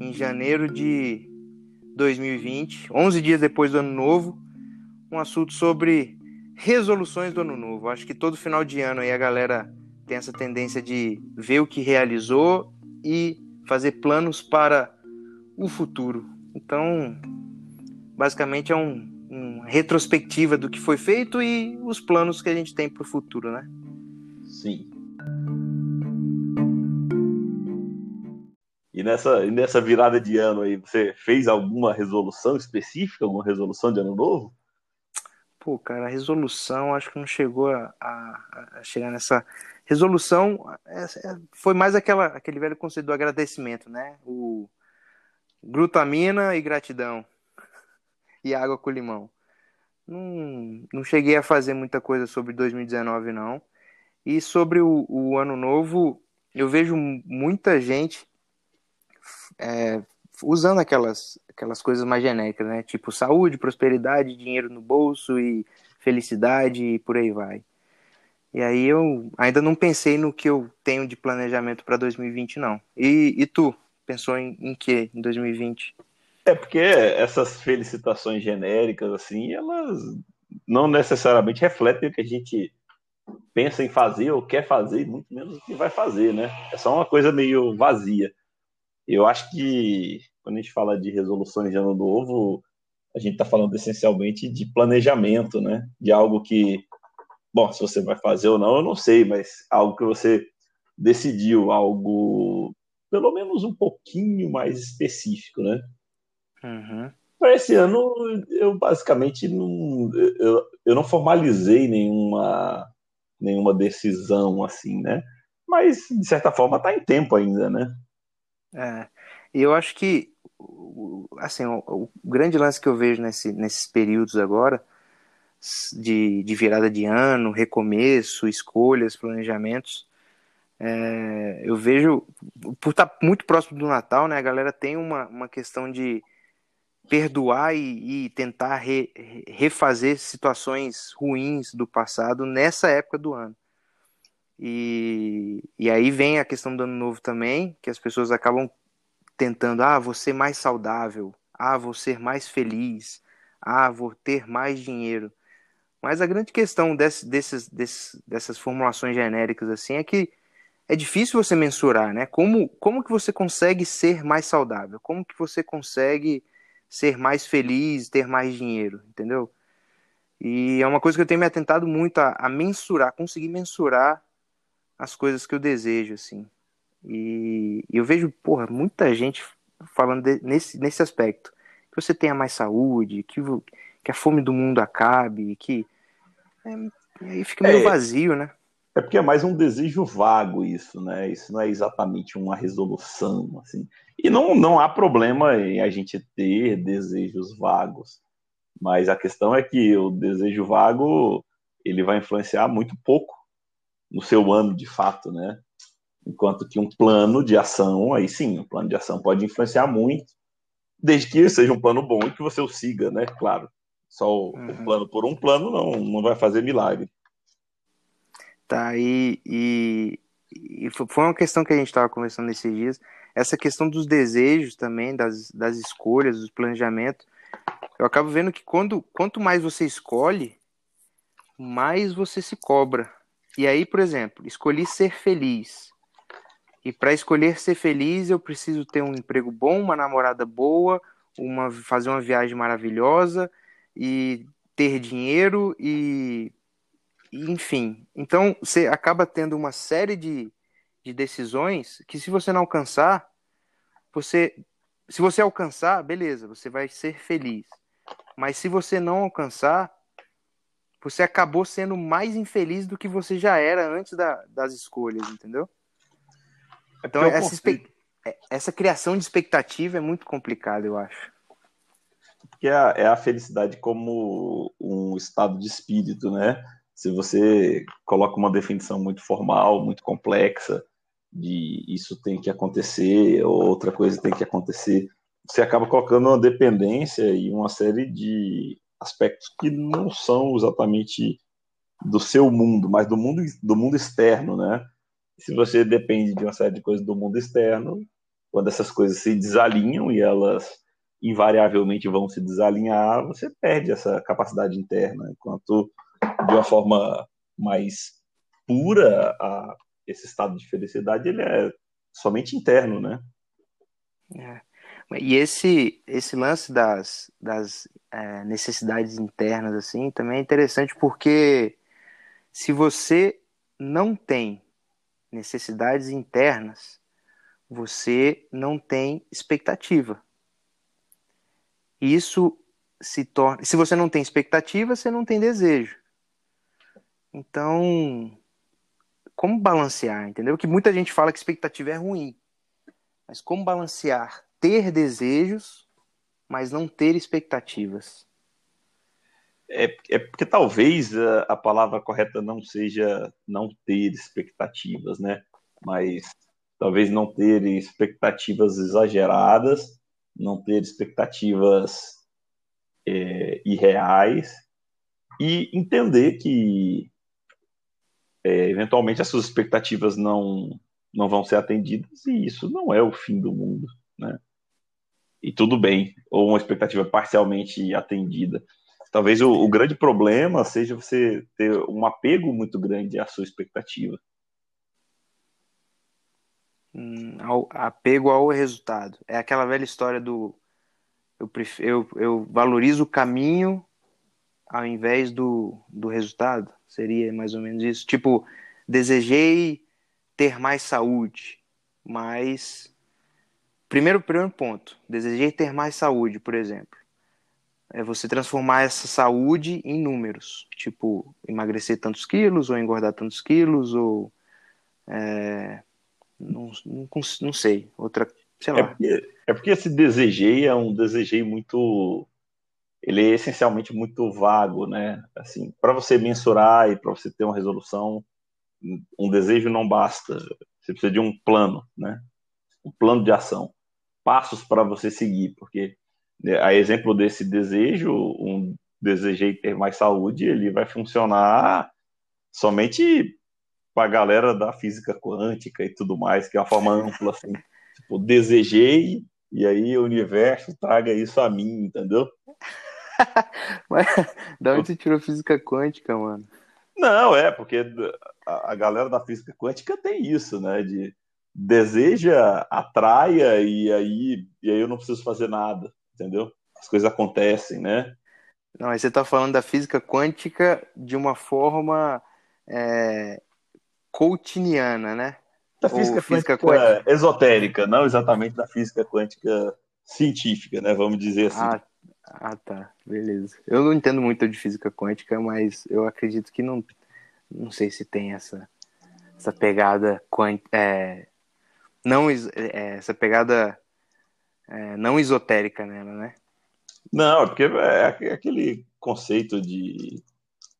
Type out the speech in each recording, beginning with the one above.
Em janeiro de 2020, 11 dias depois do ano novo, um assunto sobre resoluções do ano novo. Acho que todo final de ano aí a galera tem essa tendência de ver o que realizou e fazer planos para o futuro. Então, basicamente é um, um retrospectiva do que foi feito e os planos que a gente tem para o futuro, né? Sim. E nessa, nessa virada de ano aí, você fez alguma resolução específica, alguma resolução de ano novo? Pô, cara, a resolução acho que não chegou a, a, a chegar nessa. Resolução é, é, foi mais aquela, aquele velho conceito do agradecimento, né? O glutamina e gratidão. E água com limão. Não, não cheguei a fazer muita coisa sobre 2019, não. E sobre o, o ano novo, eu vejo muita gente é, usando aquelas, aquelas coisas mais genéricas, né? Tipo saúde, prosperidade, dinheiro no bolso e felicidade e por aí vai. E aí eu ainda não pensei no que eu tenho de planejamento para 2020, não. E, e tu? Pensou em, em que em 2020? É porque essas felicitações genéricas, assim, elas não necessariamente refletem o que a gente pensa em fazer ou quer fazer, muito menos o que vai fazer, né? É só uma coisa meio vazia. Eu acho que quando a gente fala de resoluções de ano novo, a gente está falando essencialmente de planejamento, né? De algo que, bom, se você vai fazer ou não, eu não sei, mas algo que você decidiu, algo pelo menos um pouquinho mais específico, né? Uhum. Para esse ano, eu basicamente não, eu, eu não formalizei nenhuma, nenhuma decisão assim, né? Mas, de certa forma, está em tempo ainda, né? É, eu acho que assim, o, o, grande lance que eu vejo nesse, nesses períodos agora de, de virada de ano, recomeço, escolhas, planejamentos, é, eu vejo, por estar muito próximo do Natal, né, a galera tem uma, uma questão de perdoar e, e tentar re, refazer situações ruins do passado nessa época do ano. E, e aí vem a questão do ano novo também, que as pessoas acabam tentando, ah, vou ser mais saudável, ah, vou ser mais feliz, ah, vou ter mais dinheiro. Mas a grande questão desse, desses, desses, dessas formulações genéricas assim é que é difícil você mensurar, né? Como, como que você consegue ser mais saudável? Como que você consegue ser mais feliz, ter mais dinheiro, entendeu? E é uma coisa que eu tenho me atentado muito a, a mensurar, conseguir mensurar as coisas que eu desejo, assim. E, eu vejo, porra, muita gente falando de, nesse, nesse aspecto. Que você tenha mais saúde, que, que a fome do mundo acabe, que. É, e aí fica meio é, vazio, né? É porque é mais um desejo vago isso, né? Isso não é exatamente uma resolução, assim. E não, não há problema em a gente ter desejos vagos. Mas a questão é que o desejo vago ele vai influenciar muito pouco no seu ano de fato, né? Enquanto que um plano de ação, aí sim, um plano de ação pode influenciar muito, desde que seja um plano bom e que você o siga, né? Claro. Só o, uhum. o plano por um plano não, não vai fazer milagre. Tá, e, e, e foi uma questão que a gente estava conversando nesses dias, essa questão dos desejos também, das, das escolhas, dos planejamentos. Eu acabo vendo que quando, quanto mais você escolhe, mais você se cobra. E aí, por exemplo, escolhi ser feliz. E para escolher ser feliz, eu preciso ter um emprego bom, uma namorada boa, uma fazer uma viagem maravilhosa e ter dinheiro e, enfim. Então, você acaba tendo uma série de, de decisões que se você não alcançar, você se você alcançar, beleza, você vai ser feliz. Mas se você não alcançar, você acabou sendo mais infeliz do que você já era antes da, das escolhas, entendeu? É então, essa, é, essa criação de expectativa é muito complicada, eu acho. Porque é a, é a felicidade como um estado de espírito, né? Se você coloca uma definição muito formal, muito complexa, de isso tem que acontecer, ou outra coisa tem que acontecer, você acaba colocando uma dependência e uma série de aspectos que não são exatamente do seu mundo, mas do mundo, do mundo externo, né? Se você depende de uma série de coisas do mundo externo, quando essas coisas se desalinham e elas invariavelmente vão se desalinhar, você perde essa capacidade interna. Enquanto de uma forma mais pura, a, esse estado de felicidade ele é somente interno, né? É. E esse, esse lance das, das é, necessidades internas, assim, também é interessante porque se você não tem necessidades internas, você não tem expectativa. Isso se torna. Se você não tem expectativa, você não tem desejo. Então, como balancear, entendeu? Que muita gente fala que expectativa é ruim. Mas como balancear ter desejos, mas não ter expectativas? É, é porque talvez a, a, palavra correta não seja não ter expectativas, né? Mas talvez não ter expectativas exageradas, não ter expectativas é, irreais e entender que é, eventualmente as suas expectativas não não vão ser atendidas e isso não é o fim do mundo, né? E tudo bem, ou uma expectativa parcialmente atendida. Talvez o, o grande problema seja você ter um apego muito grande à sua expectativa. Hum, ao, apego ao resultado. É aquela velha história do eu, prefiro, eu, eu valorizo o caminho ao invés do, do resultado. Seria mais ou menos isso. Tipo, desejei ter mais saúde, mas primeiro primeiro ponto, desejei ter mais saúde, por exemplo. É você transformar essa saúde em números, tipo emagrecer tantos quilos ou engordar tantos quilos ou é, não, não, não, sei outra, sei lá. É porque, é porque esse desejei é um desejei muito ele é essencialmente muito vago, né? Assim, para você mensurar e para você ter uma resolução, um desejo não basta. Você precisa de um plano, né? Um plano de ação, passos para você seguir, porque né, a exemplo desse desejo, um desejei ter mais saúde, ele vai funcionar somente para a galera da física quântica e tudo mais, que é uma forma ampla assim. Tipo, desejei e aí o universo traga isso a mim, entendeu? Mas da onde você tirou física quântica, mano? Não, é, porque a, a galera da física quântica tem isso, né? De deseja, atraia e aí, e aí eu não preciso fazer nada, entendeu? As coisas acontecem, né? Não, aí você está falando da física quântica de uma forma é, coachiniana, né? Da física, física quântica, quântica, esotérica, não exatamente da física quântica científica, né? Vamos dizer assim. Ah, ah, tá. Beleza. Eu não entendo muito de física quântica, mas eu acredito que não. Não sei se tem essa, essa pegada quant, é, não é, essa pegada é, não esotérica nela, né? Não, é porque é aquele conceito de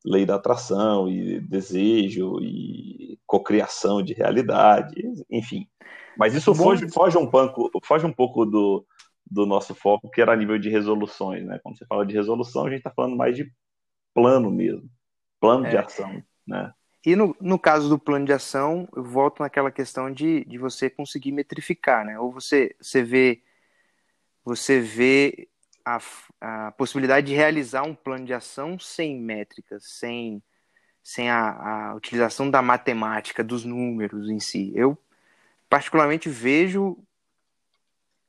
lei da atração e desejo e cocriação de realidade, enfim. Mas isso foge, foge, um pouco, foge um pouco do, do nosso foco, que era a nível de resoluções, né? Quando você fala de resolução, a gente está falando mais de plano mesmo, plano é. de ação, né? E no, no caso do plano de ação, eu volto naquela questão de, de você conseguir metrificar, né? Ou você, você vê, você vê a, a possibilidade de realizar um plano de ação sem métricas, sem, sem a, a utilização da matemática, dos números em si. Eu, particularmente, vejo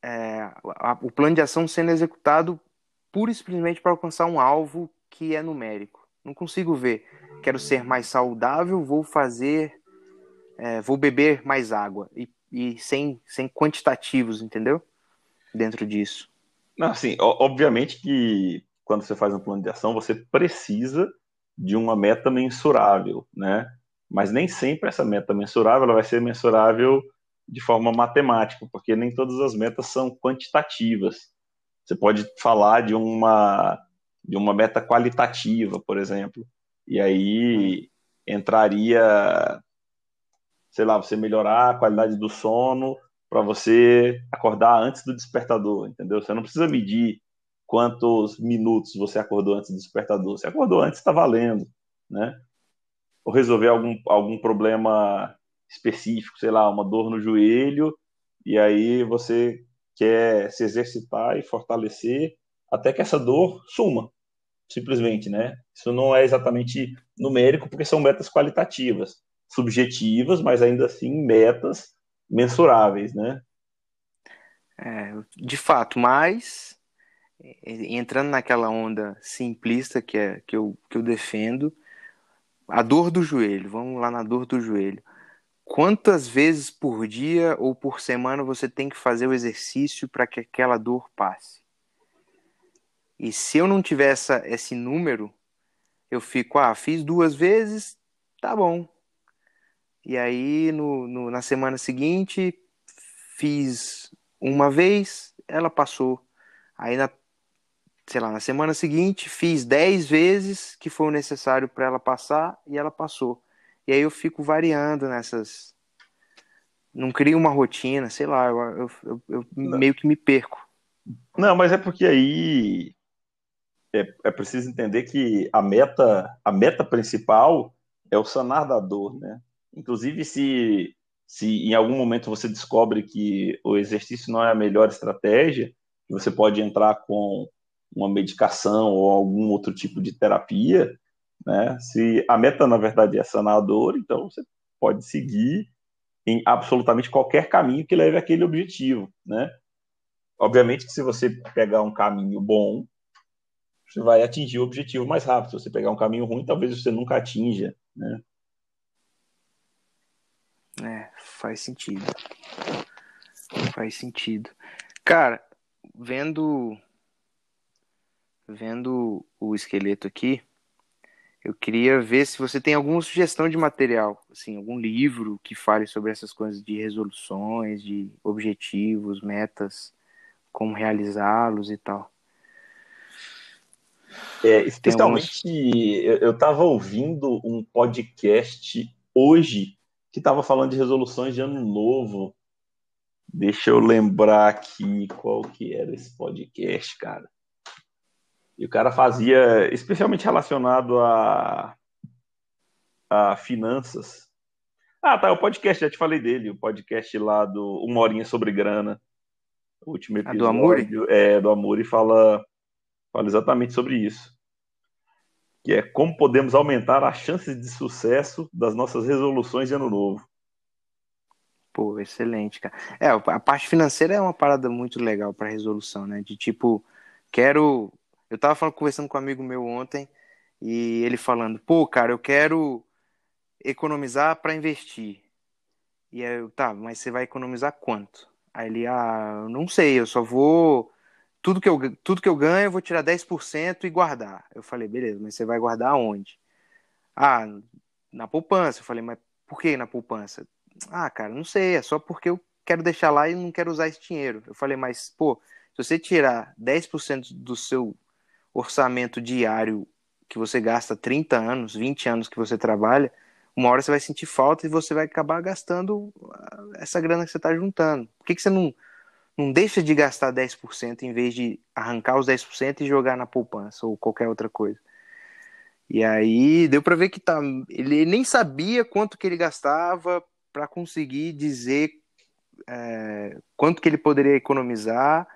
é, a, o plano de ação sendo executado pura e simplesmente para alcançar um alvo que é numérico. Não consigo ver. Quero ser mais saudável, vou fazer, é, vou beber mais água e, e sem, sem quantitativos, entendeu? Dentro disso. Não, assim, obviamente que quando você faz um plano de ação, você precisa de uma meta mensurável, né? Mas nem sempre essa meta mensurável ela vai ser mensurável de forma matemática, porque nem todas as metas são quantitativas. Você pode falar de uma de uma meta qualitativa, por exemplo, e aí entraria, sei lá, você melhorar a qualidade do sono para você acordar antes do despertador, entendeu? Você não precisa medir quantos minutos você acordou antes do despertador. Você acordou antes, está valendo, né? Ou resolver algum, algum problema específico, sei lá, uma dor no joelho, e aí você quer se exercitar e fortalecer até que essa dor suma, simplesmente, né? Isso não é exatamente numérico, porque são metas qualitativas, subjetivas, mas ainda assim metas mensuráveis, né? É, de fato, mas entrando naquela onda simplista que, é, que, eu, que eu defendo, a dor do joelho, vamos lá na dor do joelho. Quantas vezes por dia ou por semana você tem que fazer o exercício para que aquela dor passe? E se eu não tiver essa, esse número, eu fico, ah, fiz duas vezes, tá bom. E aí no, no, na semana seguinte fiz uma vez, ela passou. Aí na sei lá, na semana seguinte fiz 10 vezes que foi o necessário para ela passar e ela passou. E aí eu fico variando nessas. Não crio uma rotina, sei lá, eu, eu, eu meio que me perco. Não, mas é porque aí é, é preciso entender que a meta, a meta principal é o sanar da dor, né? Inclusive, se, se em algum momento você descobre que o exercício não é a melhor estratégia, você pode entrar com uma medicação ou algum outro tipo de terapia, né? Se a meta na verdade é sanar a dor, então você pode seguir em absolutamente qualquer caminho que leve àquele objetivo, né? Obviamente que se você pegar um caminho bom, você vai atingir o objetivo mais rápido. Se você pegar um caminho ruim, talvez você nunca atinja, né? É, faz sentido. Faz sentido. Cara, vendo vendo o esqueleto aqui, eu queria ver se você tem alguma sugestão de material, assim, algum livro que fale sobre essas coisas de resoluções, de objetivos, metas, como realizá-los e tal. É, especialmente, eu estava ouvindo um podcast hoje que estava falando de resoluções de ano novo. Deixa eu lembrar aqui qual que era esse podcast, cara. E o cara fazia, especialmente relacionado a, a finanças. Ah, tá, o podcast, já te falei dele, o podcast lá do Uma Horinha sobre Grana. O último episódio. do Amuri? É, do Amuri fala, fala exatamente sobre isso. Que é como podemos aumentar as chances de sucesso das nossas resoluções de ano novo. Pô, excelente, cara. É, a parte financeira é uma parada muito legal para resolução, né? De tipo, quero eu tava falando, conversando com um amigo meu ontem e ele falando, pô, cara, eu quero economizar para investir. E aí eu, tá, mas você vai economizar quanto? Aí ele, ah, não sei, eu só vou. Tudo que eu, tudo que eu ganho, eu vou tirar 10% e guardar. Eu falei, beleza, mas você vai guardar aonde? Ah, na poupança. Eu falei, mas por que na poupança? Ah, cara, não sei, é só porque eu quero deixar lá e não quero usar esse dinheiro. Eu falei, mas, pô, se você tirar 10% do seu orçamento diário que você gasta 30 anos, 20 anos que você trabalha, uma hora você vai sentir falta e você vai acabar gastando ah, essa grana que você está juntando. Por que, que você não, não deixa de gastar 10% em vez de arrancar os 10% e jogar na poupança ou qualquer outra coisa? E aí deu para ver que tá, ele nem sabia quanto que ele gastava para conseguir dizer é, quanto que ele poderia economizar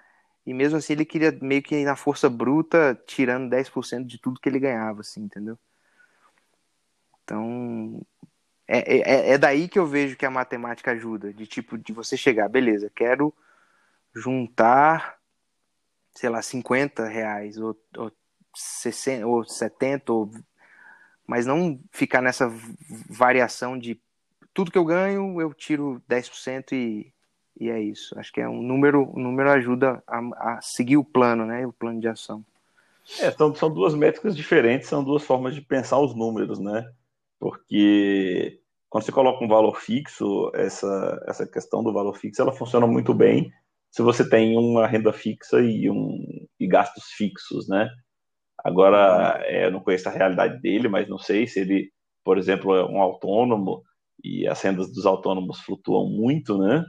e mesmo assim ele queria meio que na força bruta, tirando 10% de tudo que ele ganhava, assim, entendeu? Então, é, é, é daí que eu vejo que a matemática ajuda, de tipo, de você chegar, beleza, quero juntar, sei lá, 50 reais, ou, ou, 60, ou 70, ou, mas não ficar nessa variação de tudo que eu ganho, eu tiro 10% e e é isso. Acho que é um número, um número ajuda a, a seguir o plano, né? O plano de ação. É, são, são duas métricas diferentes, são duas formas de pensar os números, né? Porque quando você coloca um valor fixo, essa, essa questão do valor fixo, ela funciona muito bem se você tem uma renda fixa e, um, e gastos fixos, né? Agora, é, eu não conheço a realidade dele, mas não sei se ele, por exemplo, é um autônomo e as rendas dos autônomos flutuam muito, né?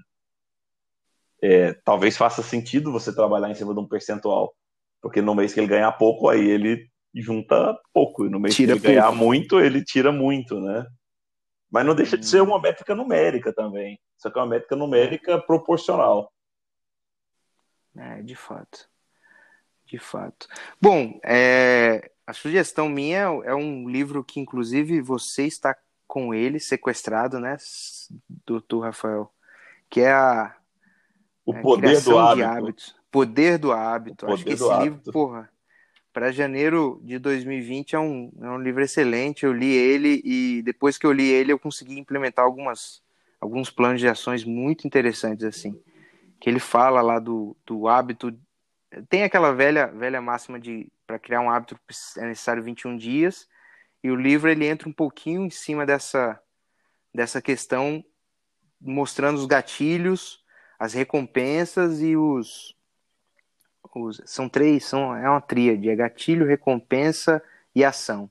é, talvez faça sentido você trabalhar em cima de um percentual. Porque no mês que ele ganhar pouco, aí ele junta pouco. E no mês tira que ele pouco. ganhar muito, ele tira muito, né? Mas não deixa de ser uma métrica numérica também. Só que é uma métrica numérica proporcional. É, de fato. De fato. Bom, é, a sugestão minha é um livro que, inclusive, você está com ele sequestrado, né, doutor Rafael? Que é a. O é, Poder do Hábito. Poder do Hábito. Poder Acho que esse hábito. livro, porra, para janeiro de 2020 é um, é um livro excelente. Eu li ele e depois que eu li ele, eu consegui implementar algumas, alguns planos de ações muito interessantes, assim. Que ele fala lá do, do hábito. Tem aquela velha, velha máxima de para criar um hábito é necessário 21 dias. E o livro ele entra um pouquinho em cima dessa, dessa questão, mostrando os gatilhos, as recompensas e os, os, são três, são, é uma tríade, é gatilho, recompensa e ação,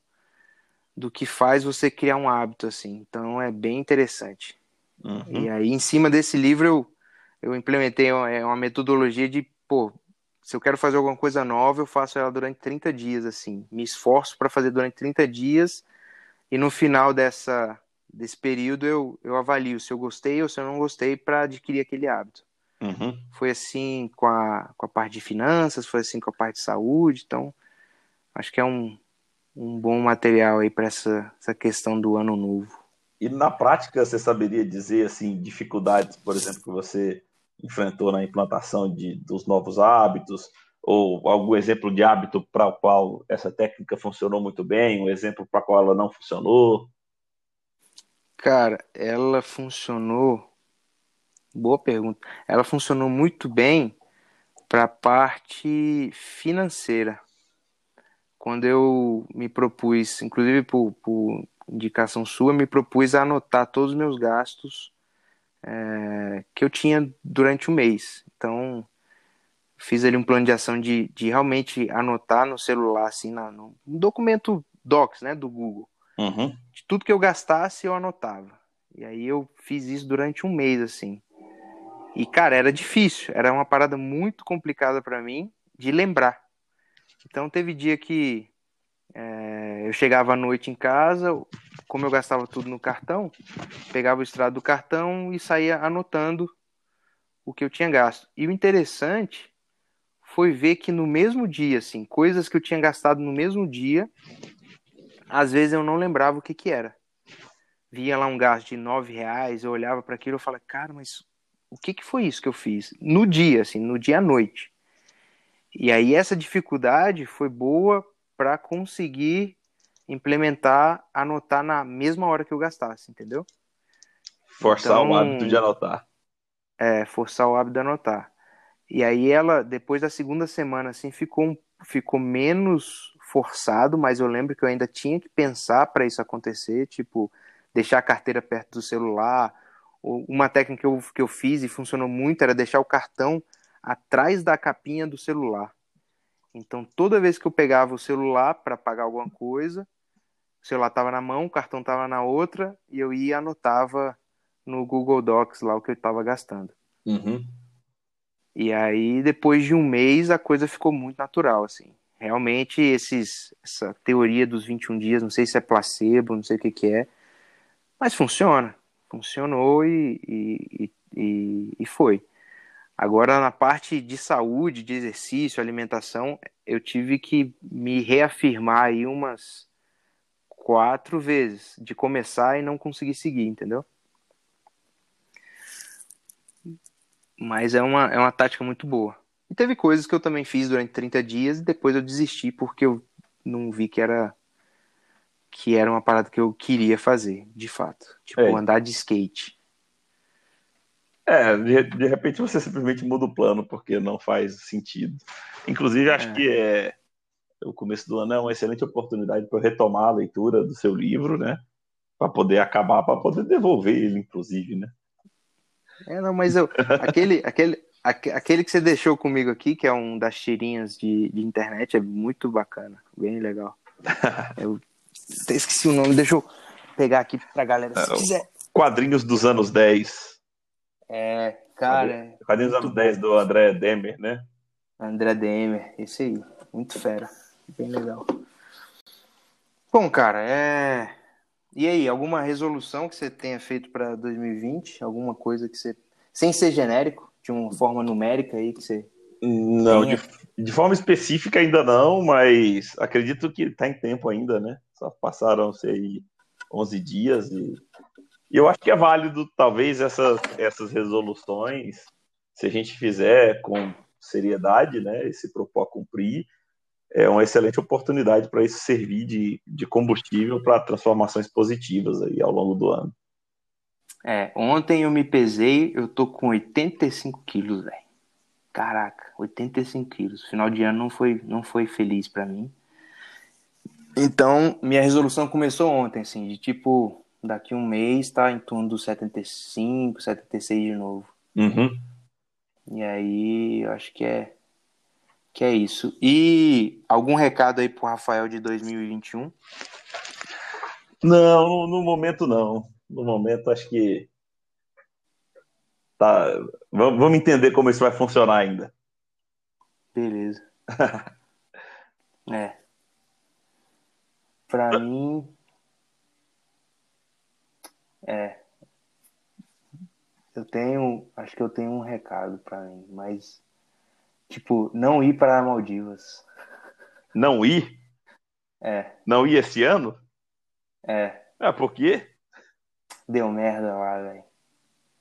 do que faz você criar um hábito assim. Então é bem interessante. Uhum. E aí, em cima desse livro, eu, eu implementei uma, é uma metodologia de, pô, se eu quero fazer alguma coisa nova, eu faço ela durante 30 dias, assim. Me esforço para fazer durante 30 dias e no final dessa, desse período eu, eu avalio se eu gostei ou se eu não gostei para adquirir aquele hábito. Uhum. Foi assim com a, com a parte de finanças, foi assim com a parte de saúde, então acho que é um, um bom material aí para essa, essa questão do ano novo. E na prática, você saberia dizer assim dificuldades, por exemplo, que você enfrentou na implantação de, dos novos hábitos, ou algum exemplo de hábito para o qual essa técnica funcionou muito bem, um exemplo para o qual ela não funcionou? Cara, ela funcionou Boa pergunta. Ela funcionou muito bem para a parte financeira. Quando eu me propus, inclusive por, por, indicação sua, me propus a anotar todos os meus gastos é, que eu tinha durante o mês. Então, fiz ali um plano de ação de, de realmente anotar no celular, assim, na, no documento Docs, né, do Google. Uhum. De tudo que eu gastasse, eu anotava. E aí eu fiz isso durante um mês, assim. E, cara, era difícil, era uma parada muito complicada para mim de lembrar. Então, teve dia que é, eu chegava à noite em casa, como eu gastava tudo no cartão, pegava o extrato do cartão e saía anotando o que eu tinha gasto. E o interessante foi ver que no mesmo dia, assim, coisas que eu tinha gastado no mesmo dia, às vezes eu não lembrava o que que era. Via lá um gasto de nove reais, eu olhava para aquilo e falava, cara, mas o que, que foi isso que eu fiz? No dia, assim, no dia à noite. E aí essa dificuldade foi boa para conseguir implementar, anotar na mesma hora que eu gastasse, entendeu? Forçar então, o hábito de anotar. É, forçar o hábito de anotar. E aí ela, depois da segunda semana, assim, ficou, ficou menos forçado, mas eu lembro que eu ainda tinha que pensar para isso acontecer, tipo, deixar a carteira perto do celular, uma técnica que eu, que eu fiz e funcionou muito era deixar o cartão atrás da capinha do celular. Então, toda vez que eu pegava o celular para pagar alguma coisa, o celular estava na mão, o cartão estava na outra, e eu ia e anotava no Google Docs lá o que eu estava gastando. Uhum. E aí, depois de um mês, a coisa ficou muito natural, assim. Realmente, esses, essa teoria dos 21 dias, não sei se é placebo, não sei o que, que é, mas funciona funcionou e, e, e, e foi. Agora, na parte de saúde, de exercício, alimentação, eu tive que me reafirmar aí umas quatro vezes de começar e não conseguir seguir, entendeu? Mas é uma, é uma tática muito boa. E teve coisas que eu também fiz durante 30 dias e depois eu desisti porque eu não vi que era que era uma parada que eu queria fazer, de fato. Tipo, é. andar de skate. É, de, de, repente você simplesmente muda o plano porque não faz sentido. Inclusive, acho é. que é o começo do ano é uma excelente oportunidade para retomar a leitura do seu livro, né? Para poder acabar, para poder devolver ele, inclusive, né? É, não, mas eu, aquele, aquele, aquele que você deixou comigo aqui, que é um das tirinhas de, de internet, é muito bacana, bem legal. Eu até esqueci o nome, deixa eu pegar aqui pra galera se é, quiser. Quadrinhos dos anos 10. É, cara. Quadrinhos anos 10 do André Demer, né? André Demer, esse aí. Muito fera. Bem legal. Bom, cara, é. E aí, alguma resolução que você tenha feito para 2020? Alguma coisa que você. Sem ser genérico, de uma forma numérica aí que você. Não, de, de, forma específica ainda não, mas acredito que está em tempo ainda, né? Só passaram-se aí 11 dias e, e eu acho que é válido, talvez, essas, essas resoluções, se a gente fizer com seriedade, né? E se propor a cumprir, é uma excelente oportunidade para isso servir de, de combustível para transformações positivas aí ao longo do ano. É, ontem eu me pesei, eu tô com 85 quilos, velho. Caraca, 85 quilos. Final de ano não foi, não foi feliz para mim. Então, minha resolução começou ontem, assim, de tipo, daqui um mês tá em torno dos 75, 76 de novo. Uhum. E aí, eu acho que é que é isso. E algum recado aí pro Rafael de 2021? Não, no momento não. No momento acho que tá. Vamos entender como isso vai funcionar ainda. Beleza. é. Pra mim. É. Eu tenho. Acho que eu tenho um recado pra mim, mas Tipo, não ir para Maldivas. Não ir? É. Não ir esse ano? É. Ah, por quê? Deu merda lá, velho.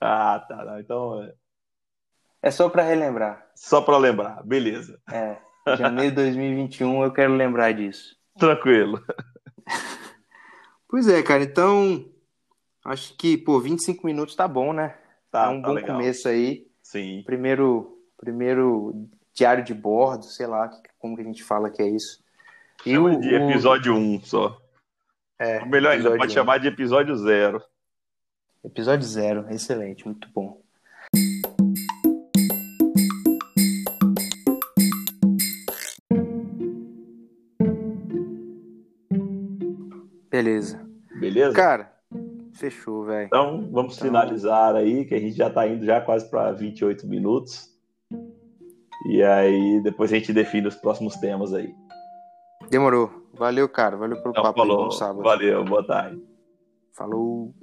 Ah, tá. Não. Então. É, é só para relembrar. Só para lembrar, beleza. É. Janeiro de 2021 eu quero lembrar disso. Tranquilo. Pois é, cara. Então. Acho que, pô, 25 minutos tá bom, né? Tá, é um tá bom legal. começo aí. Sim. Primeiro, primeiro diário de bordo, sei lá, como que a gente fala que é isso. E Chama o, de episódio 1 um só. É, Ou melhor ainda, pode um. chamar de episódio 0. Episódio 0, excelente, muito bom. Beleza. Beleza? Cara, fechou, velho. Então, vamos então... finalizar aí, que a gente já tá indo já quase para 28 minutos. E aí depois a gente define os próximos temas aí. Demorou. Valeu, cara. Valeu pelo então, papo falou. aí, bom sábado. Valeu, boa tarde. Falou.